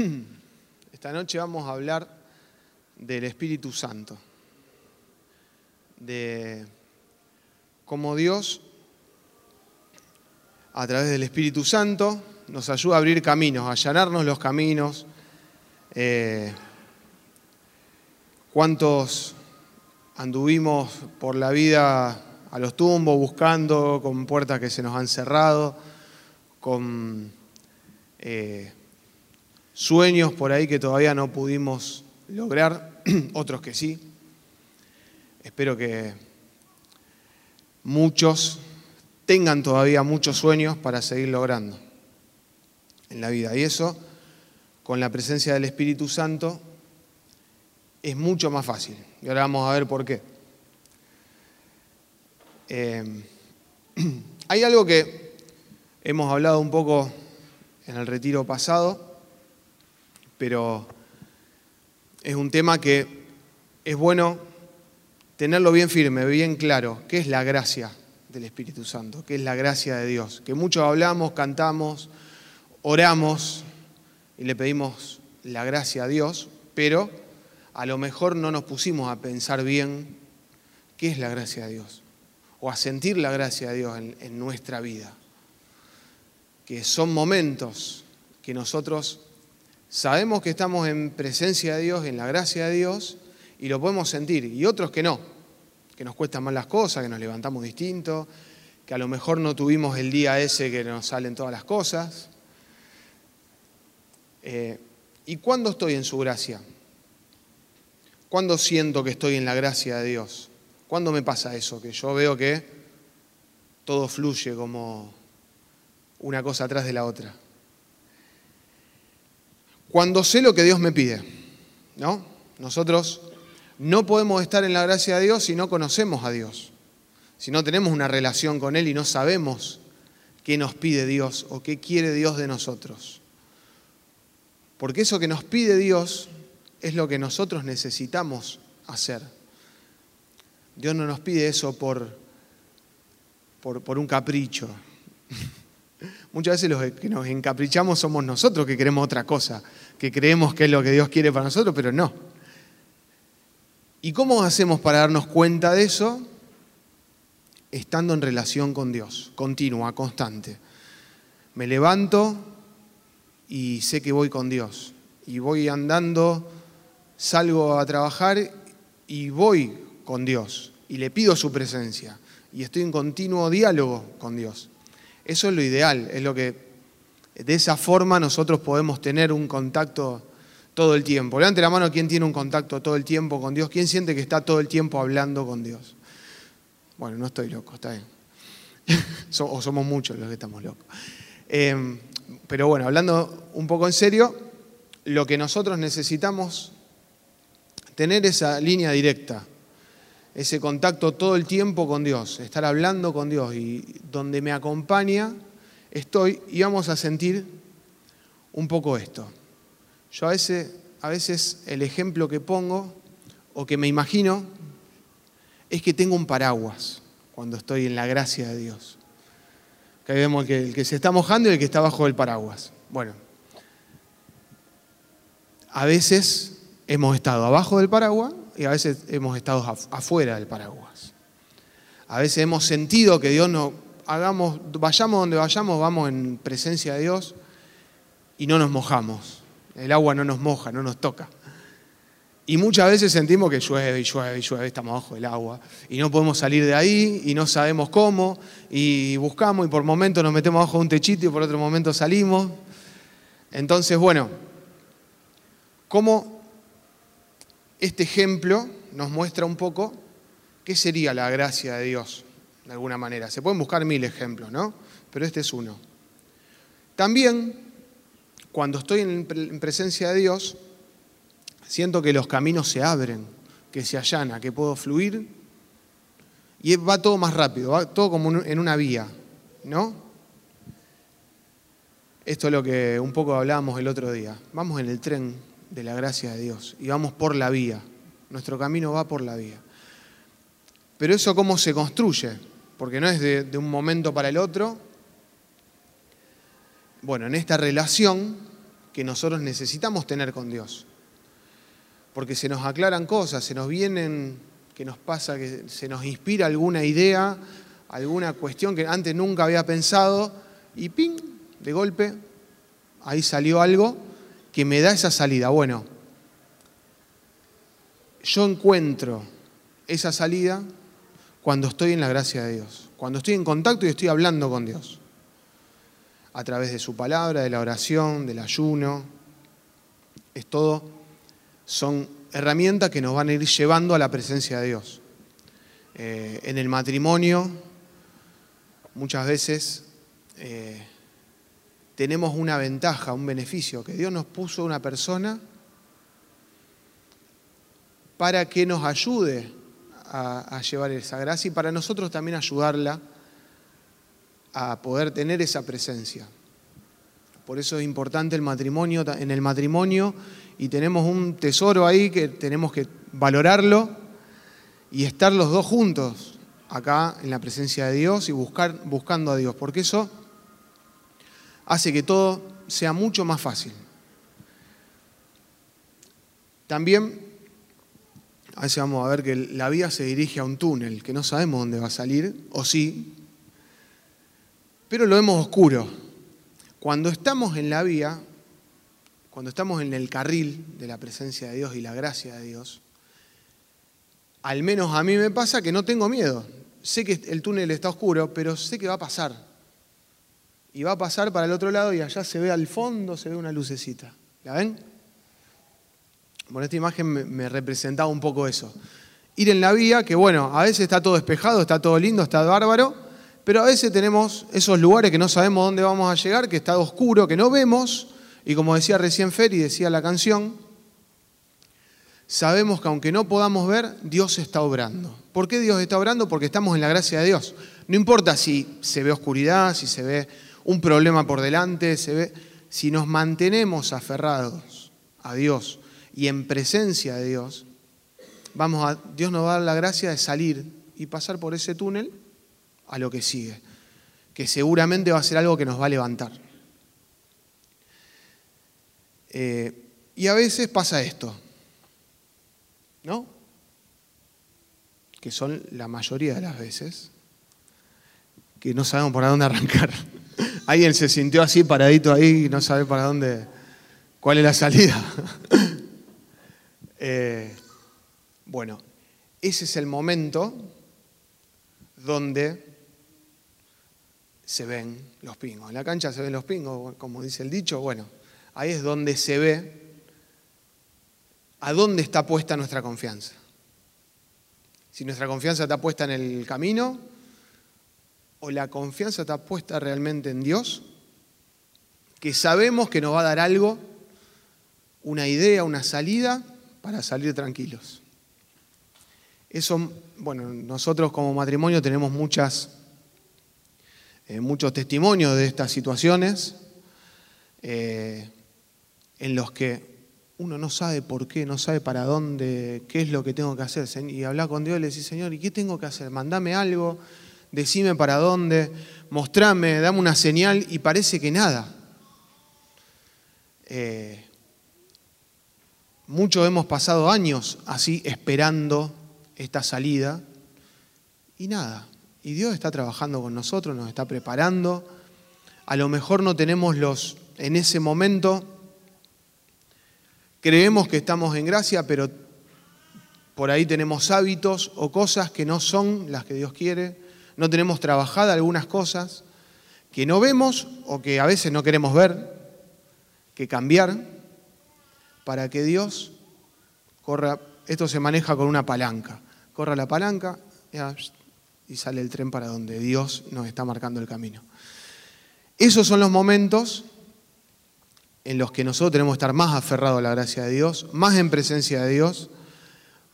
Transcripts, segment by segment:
Esta noche, vamos a hablar del Espíritu Santo, de cómo Dios, a través del Espíritu Santo, nos ayuda a abrir caminos, a allanarnos los caminos. Eh, ¿Cuántos anduvimos por la vida a los tumbos buscando con puertas que se nos han cerrado, con... Eh, sueños por ahí que todavía no pudimos lograr, otros que sí. Espero que muchos tengan todavía muchos sueños para seguir logrando en la vida. Y eso, con la presencia del Espíritu Santo, es mucho más fácil. Y ahora vamos a ver por qué. Eh, hay algo que hemos hablado un poco en el retiro pasado, pero es un tema que es bueno tenerlo bien firme, bien claro, qué es la gracia del Espíritu Santo, qué es la gracia de Dios, que muchos hablamos, cantamos, oramos y le pedimos la gracia a Dios, pero a lo mejor no nos pusimos a pensar bien qué es la gracia de Dios, o a sentir la gracia de Dios en nuestra vida, que son momentos que nosotros Sabemos que estamos en presencia de Dios, en la gracia de Dios, y lo podemos sentir, y otros que no, que nos cuestan más las cosas, que nos levantamos distinto, que a lo mejor no tuvimos el día ese que nos salen todas las cosas. Eh, ¿Y cuándo estoy en su gracia? ¿Cuándo siento que estoy en la gracia de Dios? ¿Cuándo me pasa eso? Que yo veo que todo fluye como una cosa atrás de la otra cuando sé lo que Dios me pide. ¿no? Nosotros no podemos estar en la gracia de Dios si no conocemos a Dios, si no tenemos una relación con Él y no sabemos qué nos pide Dios o qué quiere Dios de nosotros. Porque eso que nos pide Dios es lo que nosotros necesitamos hacer. Dios no nos pide eso por, por, por un capricho. Muchas veces los que nos encaprichamos somos nosotros que queremos otra cosa, que creemos que es lo que Dios quiere para nosotros, pero no. ¿Y cómo hacemos para darnos cuenta de eso? Estando en relación con Dios, continua, constante. Me levanto y sé que voy con Dios. Y voy andando, salgo a trabajar y voy con Dios. Y le pido su presencia. Y estoy en continuo diálogo con Dios. Eso es lo ideal, es lo que de esa forma nosotros podemos tener un contacto todo el tiempo. Levante la mano quien tiene un contacto todo el tiempo con Dios, quién siente que está todo el tiempo hablando con Dios. Bueno, no estoy loco, está bien. o somos muchos los que estamos locos. Eh, pero bueno, hablando un poco en serio, lo que nosotros necesitamos tener esa línea directa ese contacto todo el tiempo con Dios, estar hablando con Dios y donde me acompaña estoy y vamos a sentir un poco esto. Yo a veces, a veces el ejemplo que pongo o que me imagino es que tengo un paraguas cuando estoy en la gracia de Dios. Que vemos que el que se está mojando y el que está bajo el paraguas. Bueno, a veces hemos estado abajo del paraguas y a veces hemos estado afuera del paraguas. A veces hemos sentido que Dios nos hagamos, vayamos donde vayamos, vamos en presencia de Dios y no nos mojamos. El agua no nos moja, no nos toca. Y muchas veces sentimos que llueve y llueve y llueve, estamos bajo el agua y no podemos salir de ahí y no sabemos cómo y buscamos y por momentos nos metemos bajo un techito y por otro momento salimos. Entonces, bueno, ¿cómo este ejemplo nos muestra un poco qué sería la gracia de Dios, de alguna manera. Se pueden buscar mil ejemplos, ¿no? Pero este es uno. También, cuando estoy en presencia de Dios, siento que los caminos se abren, que se allana, que puedo fluir y va todo más rápido, va todo como en una vía, ¿no? Esto es lo que un poco hablábamos el otro día. Vamos en el tren de la gracia de Dios y vamos por la vía. Nuestro camino va por la vía. Pero eso cómo se construye, porque no es de, un momento para el otro. Bueno, en esta relación que nosotros necesitamos tener con Dios. Porque se nos aclaran cosas, se nos vienen, que nos pasa, que se nos inspira alguna idea, alguna cuestión que antes nunca había pensado, y ¡ping! De golpe, ahí salió algo que me da esa salida. Bueno, yo encuentro esa salida cuando estoy en la gracia de Dios, cuando estoy en contacto y estoy hablando con Dios a través de su palabra, de la oración, del ayuno. Es todo, son herramientas que nos van a ir llevando a la presencia de Dios. Eh, en el matrimonio, muchas veces eh, tenemos una ventaja, un beneficio, que Dios nos puso una persona para que nos ayude a, llevar esa gracia y para nosotros también ayudarla a poder tener esa presencia. Por eso es importante el matrimonio, en el matrimonio, y tenemos un tesoro ahí que tenemos que valorarlo y estar los dos juntos acá en la presencia de Dios y buscar, buscando a Dios, porque eso hace que todo sea mucho más fácil. También, a veces vamos a ver que la vida se dirige a un túnel, que no sabemos dónde va a salir, o sí, pero lo vemos oscuro. Cuando estamos en la vía, cuando estamos en el carril de la presencia de Dios y la gracia de Dios, al menos a mí me pasa que no tengo miedo. Sé que el túnel está oscuro, pero sé que va a pasar. Y va a pasar para el otro lado y allá se ve al fondo, se ve una lucecita. ¿La ven? Bueno, esta imagen me, representaba un poco eso. Ir en la vía, que bueno, a veces está todo despejado, está todo lindo, está bárbaro, pero a veces tenemos esos lugares que no sabemos dónde vamos a llegar, que está oscuro, que no vemos, y como decía recién Fer y decía la canción, sabemos que aunque no podamos ver, Dios está obrando. ¿Por qué Dios está obrando? Porque estamos en la gracia de Dios. No importa si se ve oscuridad, si se ve un problema por delante, se ve, si nos mantenemos aferrados a Dios y en presencia de Dios, vamos a, Dios nos va a dar la gracia de salir y pasar por ese túnel a lo que sigue, que seguramente va a ser algo que nos va a levantar. Eh, y a veces pasa esto, ¿no? Que son la mayoría de las veces, que no sabemos por dónde arrancar. Alguien se sintió así paradito ahí y no sabe para dónde, cuál es la salida. Eh, bueno, ese es el momento donde se ven los pingos. En la cancha se ven los pingos, como dice el dicho, bueno, ahí es donde se ve a dónde está puesta nuestra confianza. Si nuestra confianza está puesta en el camino o la confianza está puesta realmente en Dios, que sabemos que nos va a dar algo, una idea, una salida para salir tranquilos. Eso, bueno, nosotros como matrimonio tenemos muchas eh, muchos testimonios de estas situaciones eh, en los que uno no sabe por qué, no sabe para dónde, qué es lo que tengo que hacer. Y hablar con Dios y le decir, Señor, ¿y qué tengo que hacer? Mandame algo, decime para dónde, mostrame, dame una señal y parece que nada. Eh, muchos hemos pasado años así esperando esta salida y nada. Y Dios está trabajando con nosotros, nos está preparando. A lo mejor no tenemos los, en ese momento, creemos que estamos en gracia, pero por ahí tenemos hábitos o cosas que no son las que Dios quiere. No tenemos trabajadas algunas cosas que no vemos o que a veces no queremos ver, que cambiar para que Dios corra. Esto se maneja con una palanca. Corra la palanca, y sale el tren para donde Dios nos está marcando el camino. Esos son los momentos en los que nosotros tenemos que estar más aferrados a la gracia de Dios, más en presencia de Dios,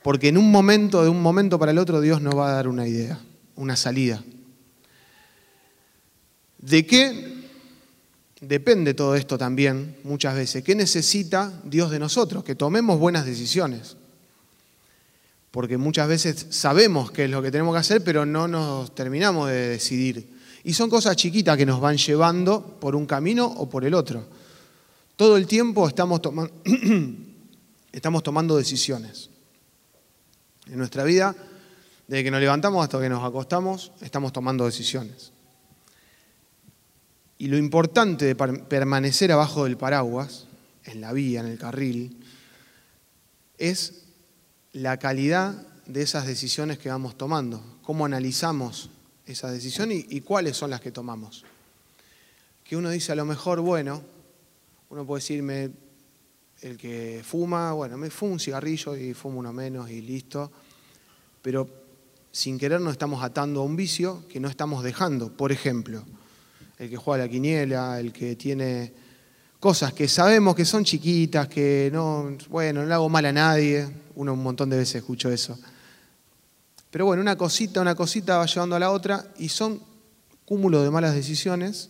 porque en un momento, de un momento para el otro, Dios nos va a dar una idea, una salida. ¿De qué depende todo esto también muchas veces? ¿Qué necesita Dios de nosotros? Que tomemos buenas decisiones porque muchas veces sabemos qué es lo que tenemos que hacer, pero no nos terminamos de decidir. Y son cosas chiquitas que nos van llevando por un camino o por el otro. Todo el tiempo estamos, estamos tomando decisiones. En nuestra vida, desde que nos levantamos hasta que nos acostamos, estamos tomando decisiones. Y lo importante de permanecer abajo del paraguas, en la vía, en el carril, es la calidad de esas decisiones que vamos tomando, cómo analizamos esas decisiones y, cuáles son las que tomamos. Que uno dice a lo mejor, bueno, uno puede decirme, el que fuma, bueno, me fumo un cigarrillo y fumo uno menos y listo, pero sin querer nos estamos atando a un vicio que no estamos dejando. Por ejemplo, el que juega la quiniela, el que tiene cosas que sabemos que son chiquitas, que no, bueno, no le hago mal a nadie, uno un montón de veces escucho eso. Pero bueno, una cosita, una cosita va llevando a la otra y son cúmulo de malas decisiones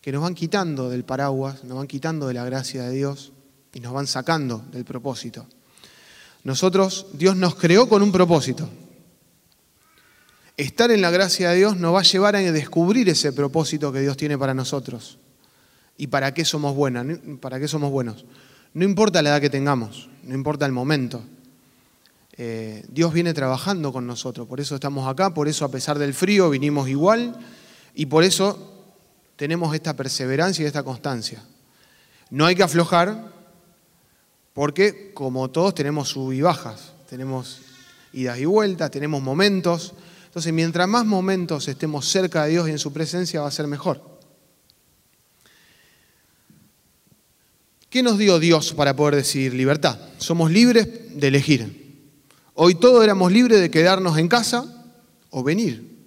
que nos van quitando del paraguas, nos van quitando de la gracia de Dios y nos van sacando del propósito. Nosotros, Dios nos creó con un propósito. Estar en la gracia de Dios nos va a llevar a descubrir ese propósito que Dios tiene para nosotros y para qué somos buenas, para qué somos buenos. No importa la edad que tengamos, no importa el momento. Eh, Dios viene trabajando con nosotros, por eso estamos acá, por eso a pesar del frío vinimos igual y por eso tenemos esta perseverancia y esta constancia. No hay que aflojar porque como todos tenemos sub y bajas, tenemos idas y vueltas, tenemos momentos. Entonces mientras más momentos estemos cerca de Dios y en su presencia va a ser mejor. ¿Qué nos dio Dios para poder decir libertad? Somos libres de elegir. Hoy todos éramos libres de quedarnos en casa o venir.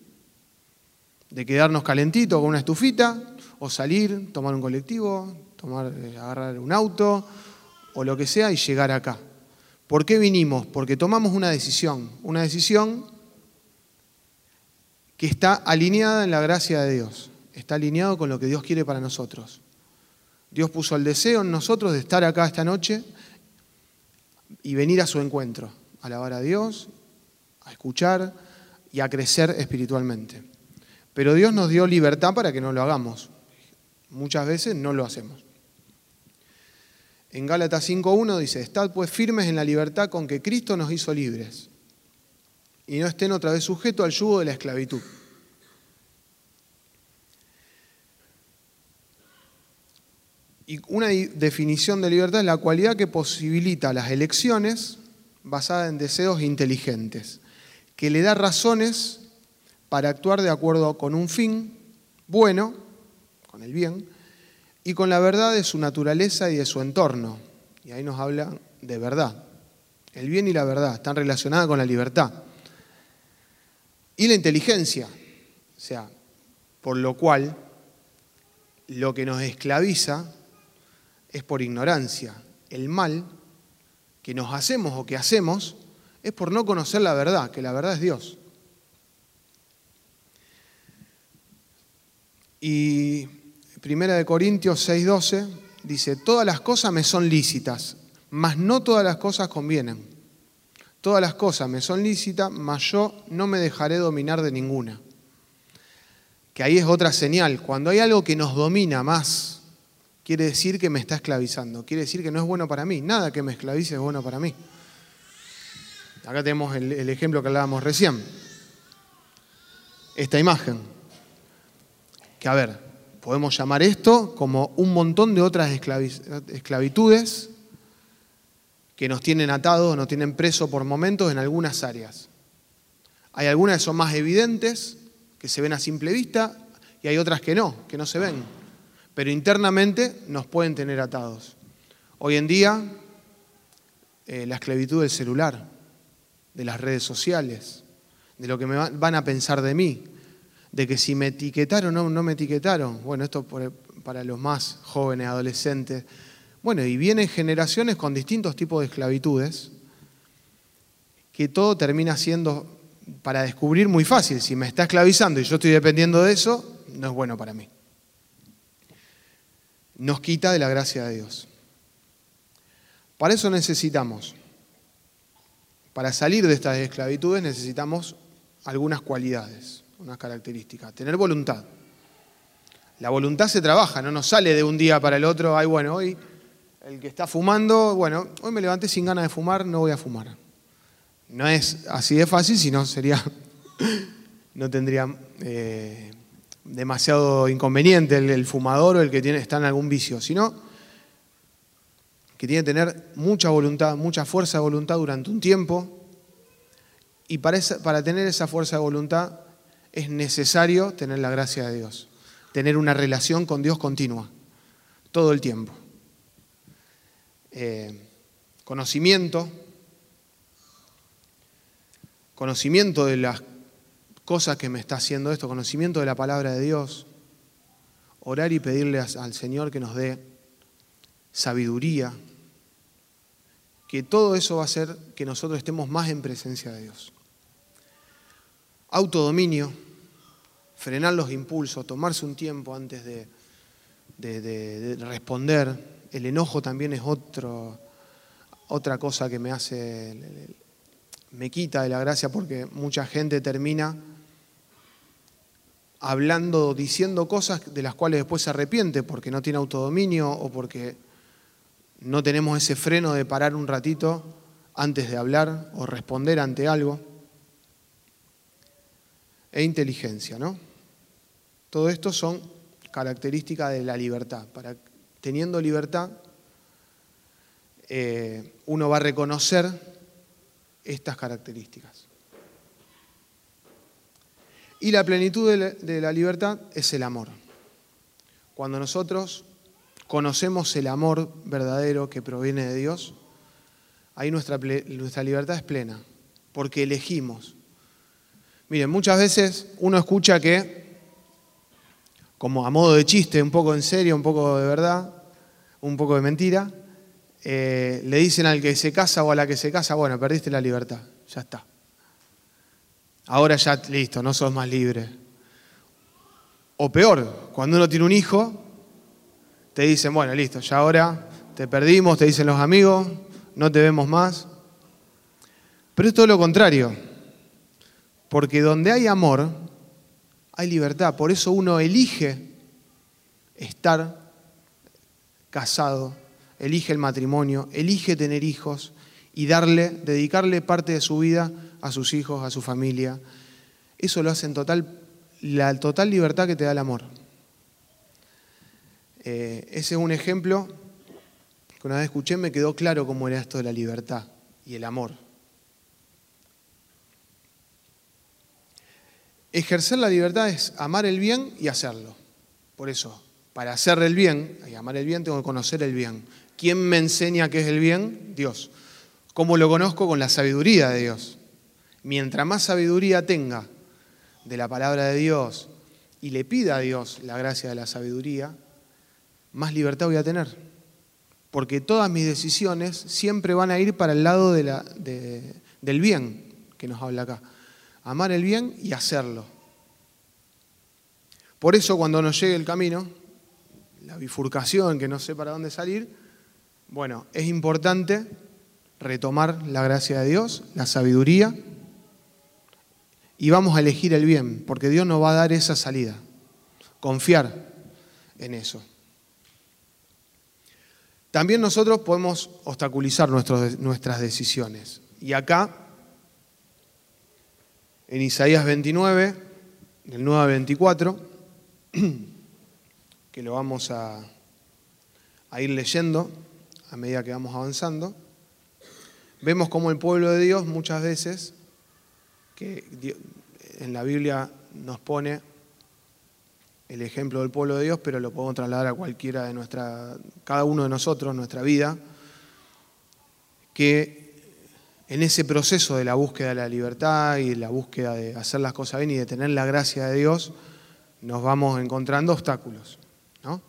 De quedarnos calentitos con una estufita o salir, tomar un colectivo, tomar, eh, agarrar un auto o lo que sea y llegar acá. ¿Por qué vinimos? Porque tomamos una decisión, una decisión que está alineada en la gracia de Dios, está alineado con lo que Dios quiere para nosotros. Dios puso el deseo en nosotros de estar acá esta noche y venir a su encuentro, a alabar a Dios, a escuchar y a crecer espiritualmente. Pero Dios nos dio libertad para que no lo hagamos. Muchas veces no lo hacemos. En Gálatas 5.1 dice, estad pues firmes en la libertad con que Cristo nos hizo libres y no estén otra vez sujetos al yugo de la esclavitud. Y una definición de libertad es la cualidad que posibilita las elecciones basadas en deseos inteligentes, que le da razones para actuar de acuerdo con un fin bueno, con el bien, y con la verdad de su naturaleza y de su entorno. Y ahí nos habla de verdad. El bien y la verdad están relacionadas con la libertad. Y la inteligencia, o sea, por lo cual lo que nos esclaviza es por ignorancia. El mal que nos hacemos o que hacemos es por no conocer la verdad, que la verdad es Dios. Y Primera de Corintios 6:12 dice, todas las cosas me son lícitas, mas no todas las cosas convienen. Todas las cosas me son lícitas, mas yo no me dejaré dominar de ninguna. Que ahí es otra señal, cuando hay algo que nos domina más quiere decir que me está esclavizando, quiere decir que no es bueno para mí. Nada que me esclavice es bueno para mí. Acá tenemos el, ejemplo que hablábamos recién. Esta imagen. Que a ver, podemos llamar esto como un montón de otras esclavitudes que nos tienen atados, nos tienen presos por momentos en algunas áreas. Hay algunas que son más evidentes, que se ven a simple vista, y hay otras que no, que no se ven pero internamente nos pueden tener atados. Hoy en día, eh, la esclavitud del celular, de las redes sociales, de lo que me van a pensar de mí, de que si me etiquetaron o no, no me etiquetaron. Bueno, esto para los más jóvenes, adolescentes. Bueno, y vienen generaciones con distintos tipos de esclavitudes, que todo termina siendo para descubrir muy fácil. Si me está esclavizando y yo estoy dependiendo de eso, no es bueno para mí nos quita de la gracia de Dios. Para eso necesitamos, para salir de estas esclavitudes necesitamos algunas cualidades, unas características. Tener voluntad. La voluntad se trabaja, no nos sale de un día para el otro, ay bueno, hoy El que está fumando, bueno, hoy me levanté sin ganas de fumar, no voy a fumar. No es así de fácil, sino sería, no tendría eh, demasiado inconveniente el, fumador o el que tiene, está en algún vicio, sino que tiene que tener mucha voluntad, mucha fuerza de voluntad durante un tiempo. Y para, para tener esa fuerza de voluntad es necesario tener la gracia de Dios, tener una relación con Dios continua, todo el tiempo. Eh, conocimiento, conocimiento de las cosas que me está haciendo esto, conocimiento de la palabra de Dios, orar y pedirle al Señor que nos dé sabiduría, que todo eso va a hacer que nosotros estemos más en presencia de Dios. Autodominio, frenar los impulsos, tomarse un tiempo antes de, de responder, el enojo también es otro, otra cosa que me hace, me quita de la gracia porque mucha gente termina hablando, diciendo cosas de las cuales después se arrepiente porque no tiene autodominio o porque no tenemos ese freno de parar un ratito antes de hablar o responder ante algo. E inteligencia, ¿no? Todo esto son características de la libertad. Para teniendo libertad, eh, uno va a reconocer estas características. Y la plenitud de la, libertad es el amor. Cuando nosotros conocemos el amor verdadero que proviene de Dios, ahí nuestra, nuestra libertad es plena, porque elegimos. Miren, muchas veces uno escucha que como a modo de chiste, un poco en serio, un poco de verdad, un poco de mentira, eh, le dicen al que se casa o a la que se casa, bueno, perdiste la libertad, ya está. Ahora ya listo, no sos más libre. O peor, cuando uno tiene un hijo, te dicen, bueno, listo, ya ahora te perdimos, te dicen los amigos, no te vemos más. Pero es todo lo contrario, porque donde hay amor, hay libertad. Por eso uno elige estar casado, elige el matrimonio, elige tener hijos y darle, dedicarle parte de su vida a sus hijos, a su familia. Eso lo hace en total, la total libertad que te da el amor. Eh, ese es un ejemplo que una vez escuché me quedó claro cómo era esto de la libertad y el amor. Ejercer la libertad es amar el bien y hacerlo. Por eso, para hacer el bien y amar el bien, tengo que conocer el bien. ¿Quién me enseña qué es el bien? Dios. ¿Cómo lo conozco? Con la sabiduría de Dios. Mientras más sabiduría tenga de la palabra de Dios y le pida a Dios la gracia de la sabiduría, más libertad voy a tener. Porque todas mis decisiones siempre van a ir para el lado del bien que nos habla acá amar el bien y hacerlo. Por eso cuando nos llegue el camino, la bifurcación, que no sé para dónde salir, bueno, es importante retomar la gracia de Dios, la sabiduría, y vamos a elegir el bien, porque Dios nos va a dar esa salida. Confiar en eso. También nosotros podemos obstaculizar nuestras decisiones. Y acá en Isaías 29, del 9 al 24, que lo vamos a, ir leyendo a medida que vamos avanzando, vemos como el pueblo de Dios muchas veces, que en la Biblia nos pone el ejemplo del pueblo de Dios, pero lo podemos trasladar a cualquiera de nuestra, cada uno de nosotros, nuestra vida, que en ese proceso de la búsqueda de la libertad y la búsqueda de hacer las cosas bien y de tener la gracia de Dios, nos vamos encontrando obstáculos. ¿no?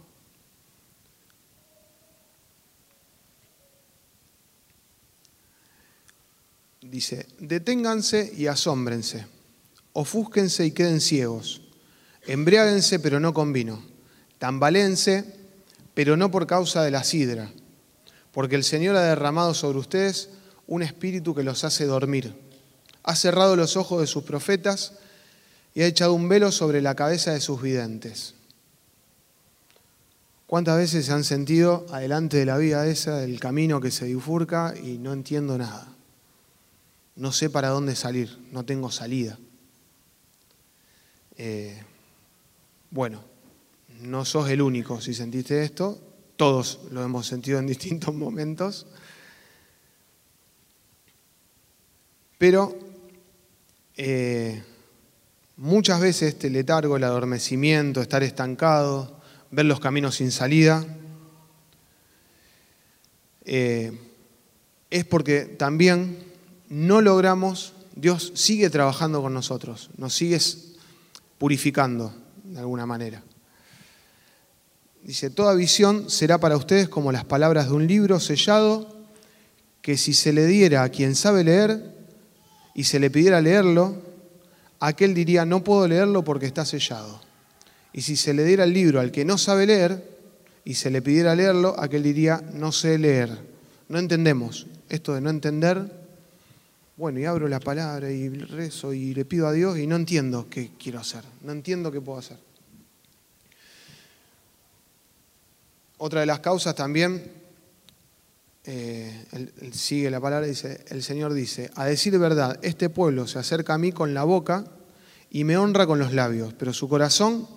Dice, deténganse y asómbrense, ofúsquense y queden ciegos, embriáguense pero no con vino, tambalense pero no por causa de la sidra, porque el Señor ha derramado sobre ustedes un espíritu que los hace dormir. Ha cerrado los ojos de sus profetas y ha echado un velo sobre la cabeza de sus videntes. ¿Cuántas veces se han sentido adelante de la vida esa, del camino que se bifurca y no entiendo nada? No sé para dónde salir, no tengo salida. Eh, bueno, no sos el único si sentiste esto, todos lo hemos sentido en distintos momentos, pero eh, muchas veces este letargo, el adormecimiento, estar estancado, ver los caminos sin salida, eh, es porque también no logramos, Dios sigue trabajando con nosotros, nos sigue purificando de alguna manera. Dice, toda visión será para ustedes como las palabras de un libro sellado que si se le diera a quien sabe leer y se le pidiera leerlo, aquel diría, no puedo leerlo porque está sellado. Y si se le diera el libro al que no sabe leer y se le pidiera leerlo, aquel diría, no sé leer. No entendemos. Esto de no entender, bueno, y abro la palabra y rezo y le pido a Dios y no entiendo qué quiero hacer, no entiendo qué puedo hacer. Otra de las causas también, eh, sigue la palabra, dice, el Señor dice, a decir verdad, este pueblo se acerca a mí con la boca y me honra con los labios, pero su corazón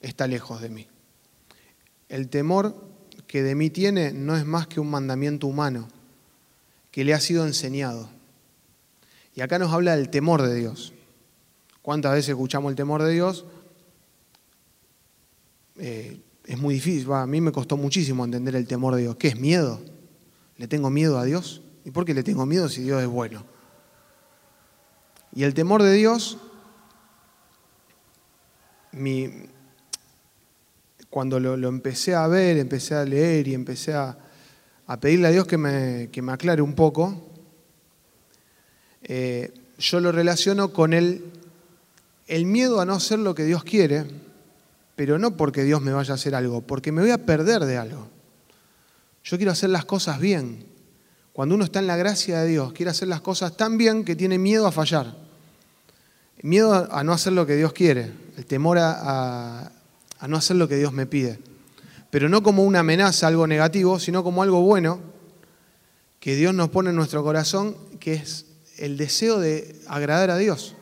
está lejos de mí. El temor que de mí tiene no es más que un mandamiento humano que le ha sido enseñado. Y acá nos habla del temor de Dios. ¿Cuántas veces escuchamos el temor de Dios? Eh, es muy difícil, a mí me costó muchísimo entender el temor de Dios. ¿Qué es miedo? ¿Le tengo miedo a Dios? ¿Y por qué le tengo miedo si Dios es bueno? Y el temor de Dios, mi, cuando lo, empecé a ver, empecé a leer y empecé a, pedirle a Dios que me, me aclare un poco, eh, yo lo relaciono con el, el miedo a no hacer lo que Dios quiere, pero no porque Dios me vaya a hacer algo, porque me voy a perder de algo. Yo quiero hacer las cosas bien. Cuando uno está en la gracia de Dios, quiere hacer las cosas tan bien que tiene miedo a fallar. Miedo a no hacer lo que Dios quiere, el temor a, no hacer lo que Dios me pide. Pero no como una amenaza, algo negativo, sino como algo bueno que Dios nos pone en nuestro corazón, que es el deseo de agradar a Dios.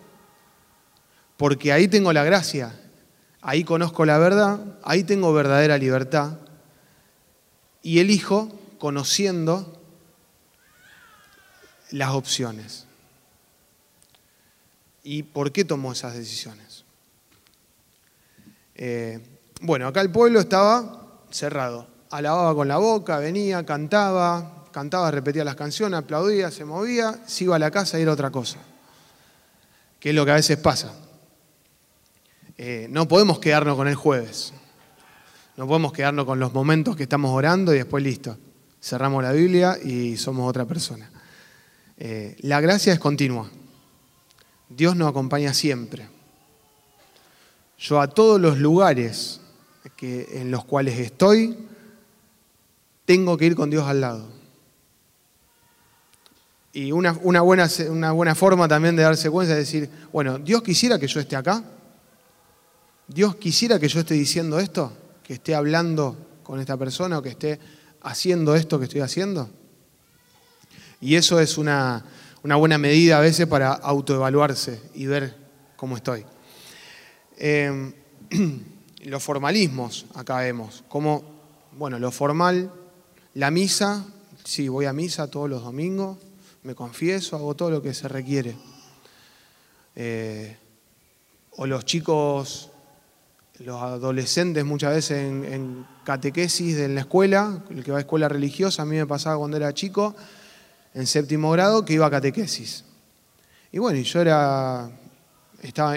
Porque ahí tengo la gracia, ahí conozco la verdad, ahí tengo verdadera libertad. Y elijo conociendo las opciones. ¿Y por qué tomó esas decisiones? Eh, bueno, acá el pueblo estaba cerrado. Alababa con la boca, venía, cantaba, cantaba, repetía las canciones, aplaudía, se movía, se iba a la casa y era otra cosa. Que es lo que a veces pasa. Eh, no podemos quedarnos con el jueves. No podemos quedarnos con los momentos que estamos orando y después listo. Cerramos la Biblia y somos otra persona. Eh, la gracia es continua. Dios nos acompaña siempre. Yo a todos los lugares que, en los cuales estoy, tengo que ir con Dios al lado. Y una, buena, una buena forma también de darse cuenta es decir, bueno, Dios quisiera que yo esté acá. Dios quisiera que yo esté diciendo esto, que esté hablando con esta persona o que esté haciendo esto que estoy haciendo. Y eso es una, una buena medida a veces para autoevaluarse y ver cómo estoy. Em, los formalismos, acá vemos, como, bueno, lo formal, la misa, sí, voy a misa todos los domingos, me confieso, hago todo lo que se requiere. Eh, o los chicos, los adolescentes muchas veces en, en, catequesis de la escuela, el que va a escuela religiosa, a mí me pasaba cuando era chico, en séptimo grado, que iba a catequesis. Y bueno, yo era,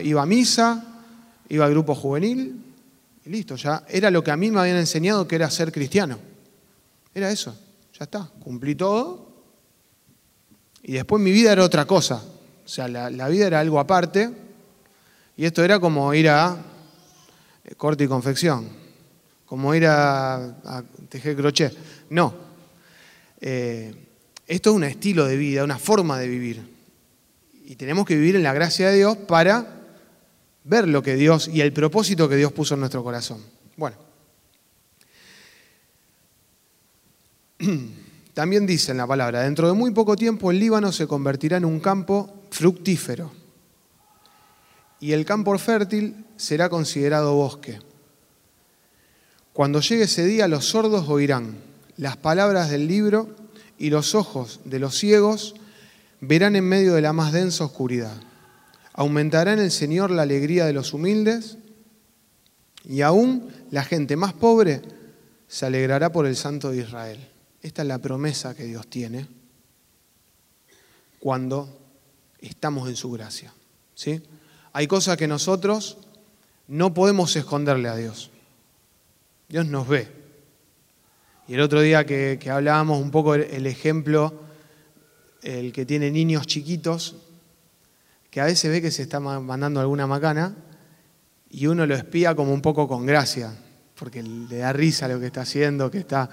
iba a misa, iba al grupo juvenil y listo, ya era lo que a mí me habían enseñado que era ser cristiano. Era eso, ya está, cumplí todo y después mi vida era otra cosa. O sea, la, vida era algo aparte y esto era como ir a corte y confección, como ir a, tejer crochet. No, eh, esto es un estilo de vida, una forma de vivir. Y tenemos que vivir en la gracia de Dios para ver lo que Dios y el propósito que Dios puso en nuestro corazón. Bueno, también dice en la palabra, dentro de muy poco tiempo el Líbano se convertirá en un campo fructífero y el campo fértil será considerado bosque. Cuando llegue ese día los sordos oirán las palabras del libro y los ojos de los ciegos verán en medio de la más densa oscuridad. Aumentará en el Señor la alegría de los humildes y aún la gente más pobre se alegrará por el Santo de Israel. Esta es la promesa que Dios tiene cuando estamos en su gracia. ¿sí? Hay cosas que nosotros no podemos esconderle a Dios. Dios nos ve. Y el otro día que, hablábamos un poco el ejemplo el que tiene niños chiquitos, que a veces ve que se está mandando alguna macana y uno lo espía como un poco con gracia, porque le da risa lo que está haciendo, que está,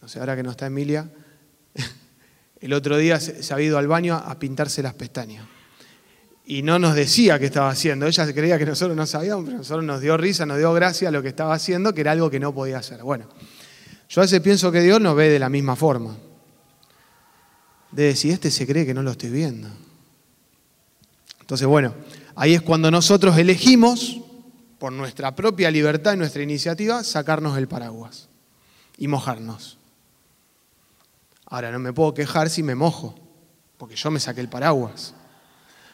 no sé, ahora que no está Emilia, el otro día se ha ido al baño a pintarse las pestañas. Y no nos decía qué estaba haciendo. Ella creía que nosotros no sabíamos, pero nosotros nos dio risa, nos dio gracia lo que estaba haciendo, que era algo que no podía hacer. Bueno, yo a veces pienso que Dios nos ve de la misma forma de decir, este se cree que no lo estoy viendo. Entonces, bueno, ahí es cuando nosotros elegimos, por nuestra propia libertad y nuestra iniciativa, sacarnos el paraguas y mojarnos. Ahora, no me puedo quejar si me mojo, porque yo me saqué el paraguas.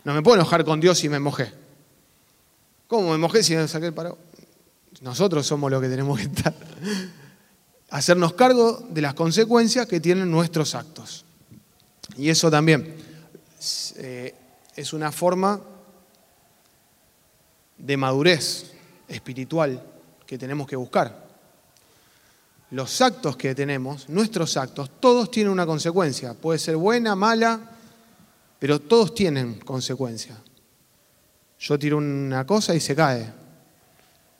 No me puedo enojar con Dios si me mojé. ¿Cómo me mojé si me saqué el paraguas? Nosotros somos los que tenemos que estar. Hacernos cargo de las consecuencias que tienen nuestros actos. Y eso también eh, es una forma de madurez espiritual que tenemos que buscar. Los actos que tenemos, nuestros actos, todos tienen una consecuencia. Puede ser buena, mala, pero todos tienen consecuencia. Yo tiro una cosa y se cae.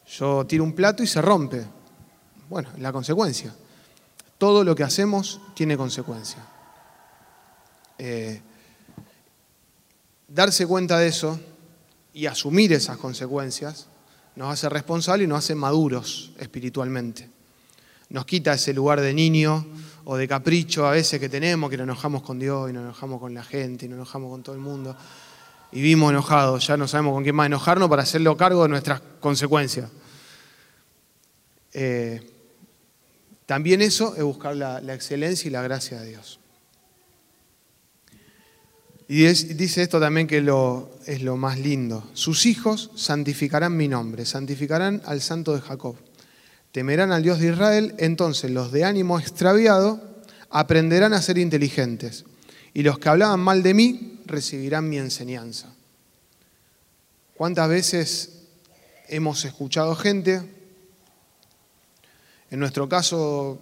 Yo tiro un plato y se rompe. Bueno, la consecuencia. Todo lo que hacemos tiene consecuencia. Eh, darse cuenta de eso y asumir esas consecuencias nos hace responsables y nos hace maduros espiritualmente. Nos quita ese lugar de niño o de capricho a veces que tenemos, que nos enojamos con Dios y nos enojamos con la gente y nos enojamos con todo el mundo. Y vimos enojados, ya no sabemos con quién más enojarnos para hacerlo cargo de nuestras consecuencias. Eh, también eso es buscar la excelencia y la gracia de Dios. Y dice esto también que lo, es lo más lindo. Sus hijos santificarán mi nombre, santificarán al santo de Jacob. Temerán al Dios de Israel, entonces los de ánimo extraviado aprenderán a ser inteligentes. Y los que hablaban mal de mí recibirán mi enseñanza. ¿Cuántas veces hemos escuchado gente, en nuestro caso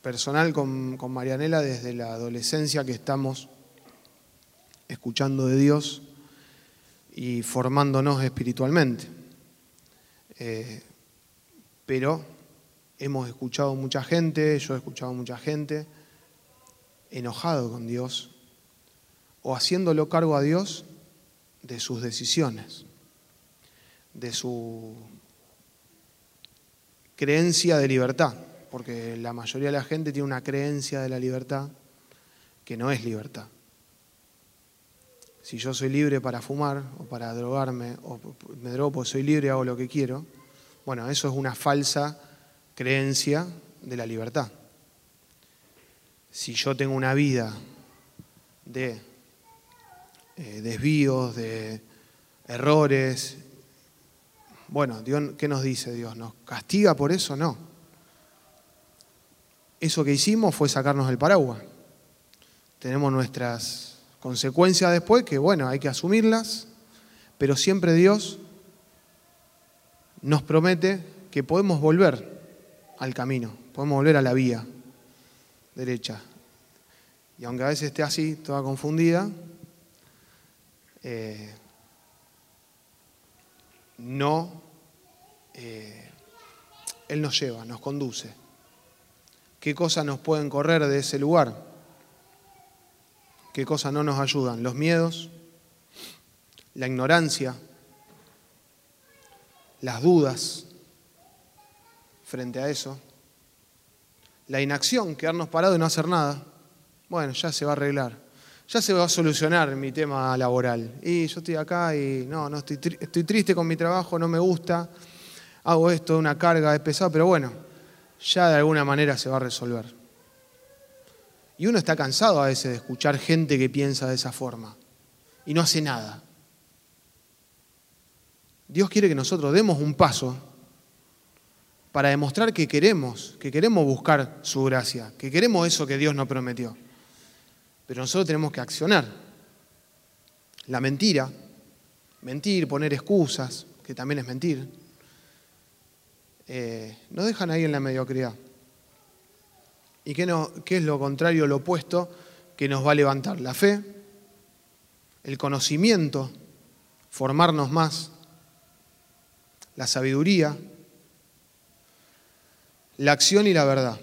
personal con, Marianela, desde la adolescencia que estamos escuchando de Dios y formándonos espiritualmente. Eh, pero hemos escuchado mucha gente, yo he escuchado mucha gente enojado con Dios o haciéndolo cargo a Dios de sus decisiones, de su creencia de libertad, porque la mayoría de la gente tiene una creencia de la libertad que no es libertad. Si yo soy libre para fumar o para drogarme, o me drogo soy libre hago lo que quiero, bueno, eso es una falsa creencia de la libertad. Si yo tengo una vida de eh, desvíos, de errores, bueno, Dios, ¿qué nos dice Dios? ¿Nos castiga por eso? No. Eso que hicimos fue sacarnos el paraguas. Tenemos nuestras consecuencias después que, bueno, hay que asumirlas, pero siempre Dios nos promete que podemos volver al camino, podemos volver a la vía derecha. Y aunque a veces esté así, toda confundida, eh, no, eh, Él nos lleva, nos conduce. ¿Qué cosas nos pueden correr de ese lugar? qué cosas no nos ayudan. Los miedos, la ignorancia, las dudas frente a eso, la inacción, quedarnos parados y no hacer nada, bueno, ya se va a arreglar. Ya se va a solucionar mi tema laboral. Y yo estoy acá y no, no estoy, estoy triste con mi trabajo, no me gusta, hago esto, una carga, es pesado, pero bueno, ya de alguna manera se va a resolver. Y uno está cansado a veces de escuchar gente que piensa de esa forma y no hace nada. Dios quiere que nosotros demos un paso para demostrar que queremos, que queremos buscar su gracia, que queremos eso que Dios nos prometió. Pero nosotros tenemos que accionar. La mentira, mentir, poner excusas, que también es mentir, eh, nos dejan ahí en la mediocridad. ¿Y qué, no, qué es lo contrario, lo opuesto, que nos va a levantar? La fe, el conocimiento, formarnos más, la sabiduría, la acción y la verdad.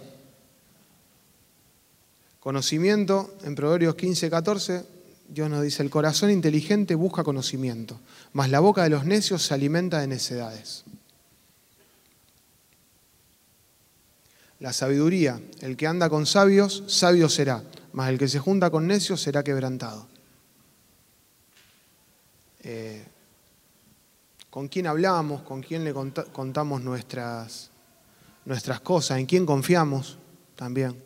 Conocimiento, en Proverbios 15, 14, Dios nos dice, el corazón inteligente busca conocimiento, mas la boca de los necios se alimenta de necedades. La sabiduría, el que anda con sabios, sabio será, mas el que se junta con necios será quebrantado. Eh, ¿Con quién hablamos? ¿Con quién le contamos nuestras, nuestras cosas? ¿En quién confiamos también?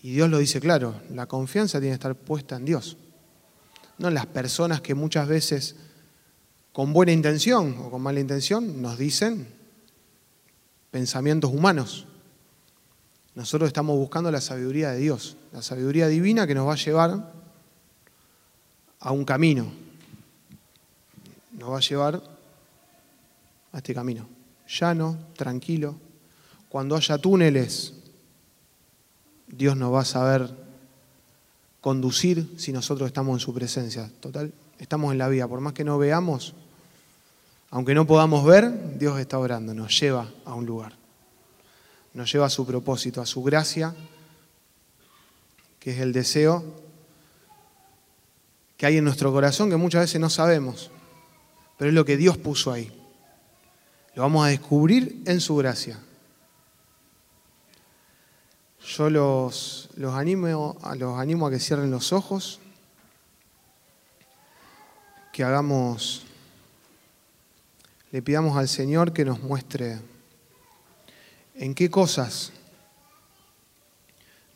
Y Dios lo dice claro, la confianza tiene que estar puesta en Dios, no en las personas que muchas veces con buena intención o con mala intención nos dicen pensamientos humanos. Nosotros estamos buscando la sabiduría de Dios, la sabiduría divina que nos va a llevar a un camino, nos va a llevar a este camino, llano, tranquilo. Cuando haya túneles Dios nos va a saber conducir si nosotros estamos en su presencia. Total, estamos en la vida. Por más que no veamos, aunque no podamos ver, Dios está orando, nos lleva a un lugar. Nos lleva a su propósito, a su gracia, que es el deseo que hay en nuestro corazón que muchas veces no sabemos, pero es lo que Dios puso ahí. Lo vamos a descubrir en su gracia. Yo los, los, animo, los animo a que cierren los ojos, que hagamos, le pidamos al Señor que nos muestre en qué cosas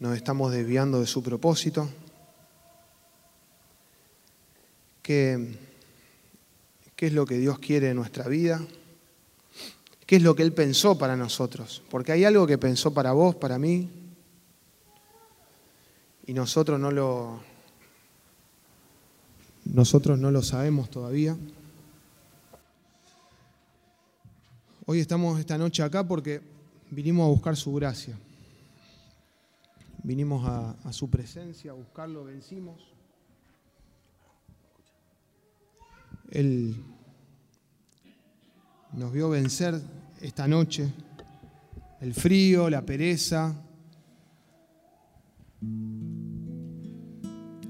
nos estamos desviando de su propósito, qué, qué es lo que Dios quiere en nuestra vida, qué es lo que Él pensó para nosotros, porque hay algo que pensó para vos, para mí, y nosotros no lo nosotros no lo sabemos todavía. Hoy estamos esta noche acá porque vinimos a buscar su gracia. Vinimos a, a su presencia, a buscarlo, vencimos. Él nos vio vencer esta noche el frío, la pereza,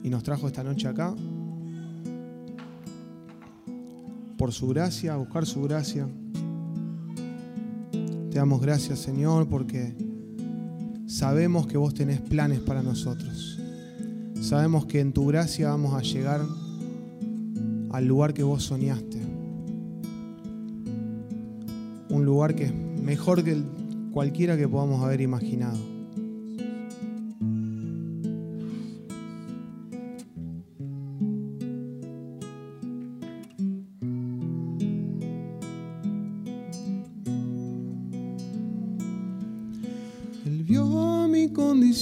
y nos trajo esta noche acá por su gracia, a buscar su gracia. Te damos gracias, Señor, porque sabemos que vos tenés planes para nosotros. Sabemos que en tu gracia vamos a llegar al lugar que vos soñaste. Un lugar que es mejor que cualquiera que podamos haber imaginado.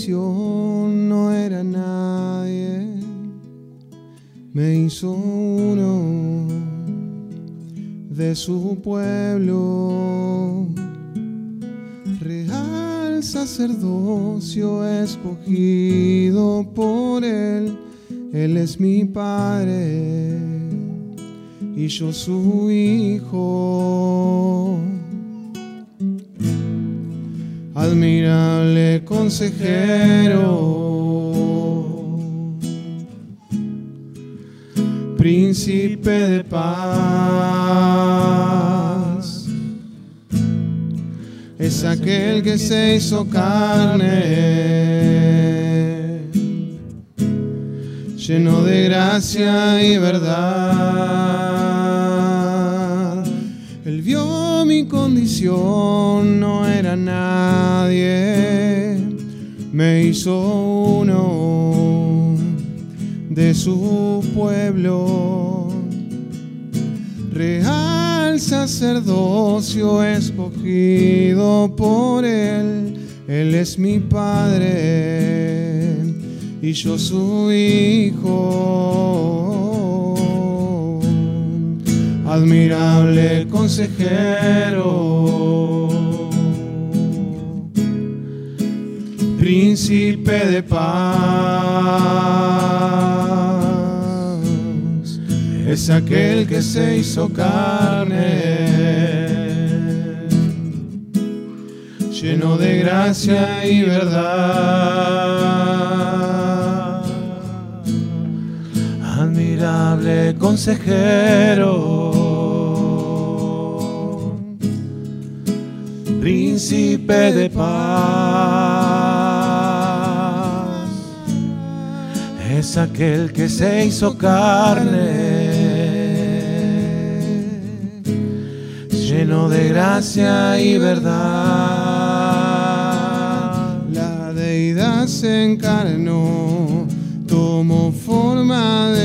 no era nadie, me hizo uno de su pueblo, escogido por él, él es mi padre y yo su hijo. Admirable consejero, príncipe de paz, es aquel que se hizo carne, lleno de gracia y verdad. Él vio mi condición, no era nadie, me hizo uno de su pueblo. Real sacerdocio escogido por Él, Él es mi Padre y yo su Hijo. Admirable consejero, príncipe de paz, es aquel que se hizo carne, lleno de gracia y verdad. Consejero, príncipe de paz, es aquel que se hizo carne, lleno de gracia y verdad. La deidad se encarnó, tomó forma de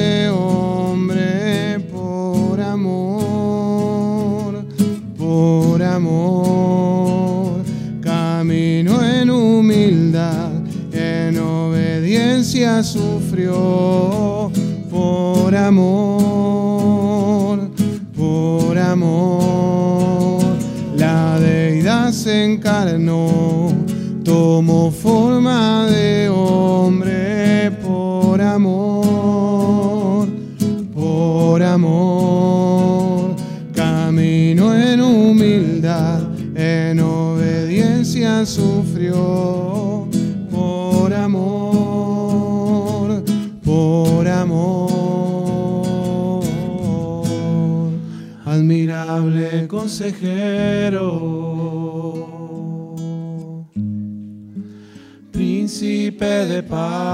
sufrió por amor, por amor. La deidad se encarnó, tomó forma consejero, príncipe de paz,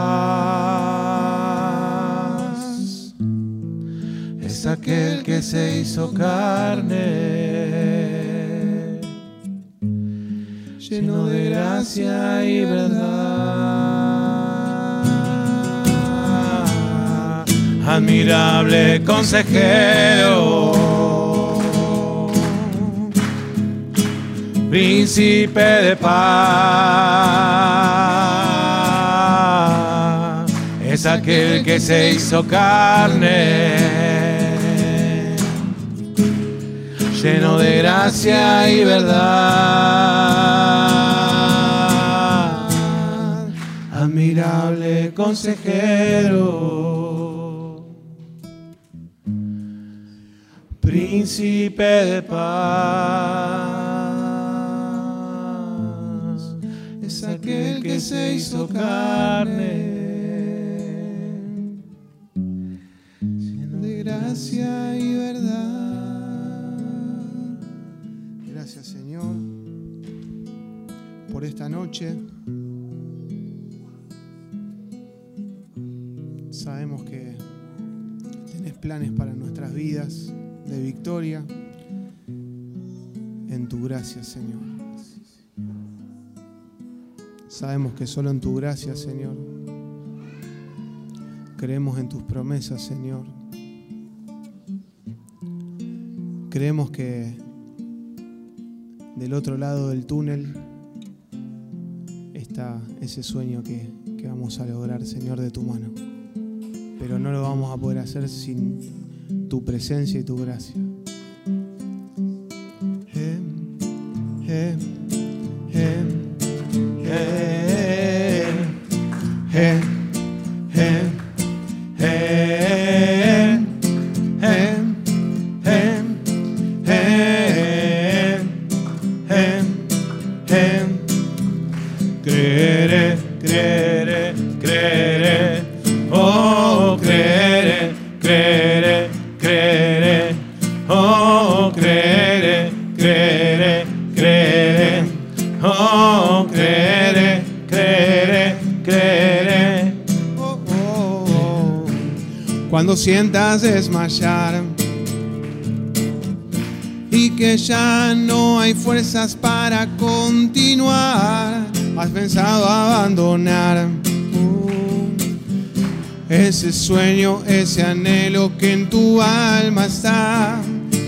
es aquel que se hizo carne, lleno de gracia y verdad. Admirable consejero, príncipe de paz, es aquel que se hizo carne, lleno de gracia y verdad. Admirable consejero, príncipe de paz, aquel que se hizo carne, lleno de gracia y verdad. Gracias Señor por esta noche. Sabemos que tenés planes para nuestras vidas de victoria en tu gracia, Señor. Sabemos que solo en tu gracia, Señor, creemos en tus promesas, Señor. Creemos que del otro lado del túnel está ese sueño que, que vamos a lograr, Señor, de tu mano pero no lo vamos a poder hacer sin tu presencia y tu gracia. Eh, eh, desmayar. Y que ya no hay fuerzas para continuar, has pensado abandonar. Uh, ese sueño, ese anhelo que en tu alma está.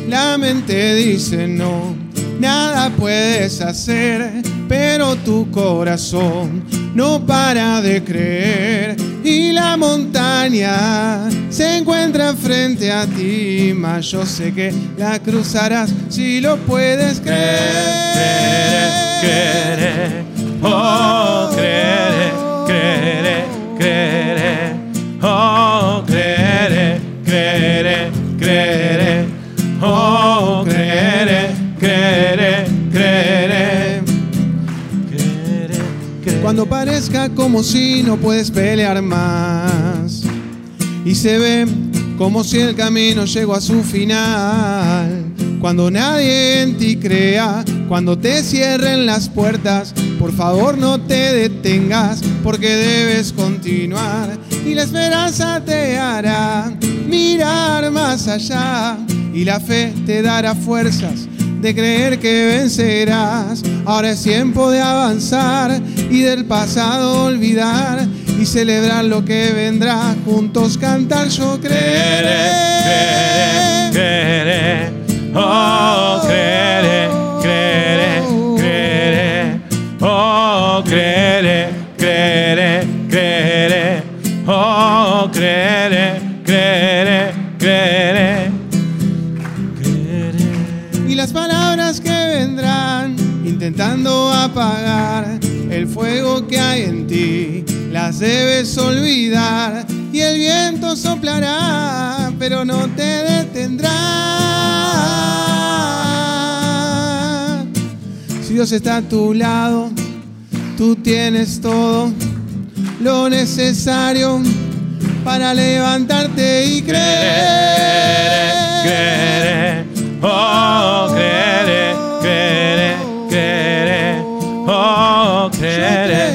La mente dice no, nada puedes hacer, pero tu corazón no para de creer. Y la montaña se encuentra frente a ti, mas yo sé que la cruzarás si lo puedes creer. Creeré, oh, creeré, creeré, creeré, oh, creeré, creeré, creeré, oh, creeré, creeré, creeré. Cuando parezca como si no puedes pelear más y se ve como si el camino llegó a su final. Cuando nadie en ti crea, cuando te cierren las puertas, por favor no te detengas porque debes continuar y la esperanza te hará mirar más allá y la fe te dará fuerzas de creer que vencerás. Ahora es tiempo de avanzar y del pasado olvidar y celebrar lo que vendrá. Juntos cantar yo creeré. Creeré, creeré, oh, creeré, creeré, creeré, oh, creeré, creeré, creeré, oh, creeré, creeré, creeré. Y las palabras que vendrán intentando apagar el fuego que hay en ti, las debes olvidar y el viento soplará, pero no te detendrá. Si Dios está a tu lado, tú tienes todo lo necesario para levantarte y creer. Creeré, oh, creeré, creeré, creeré, oh, creeré.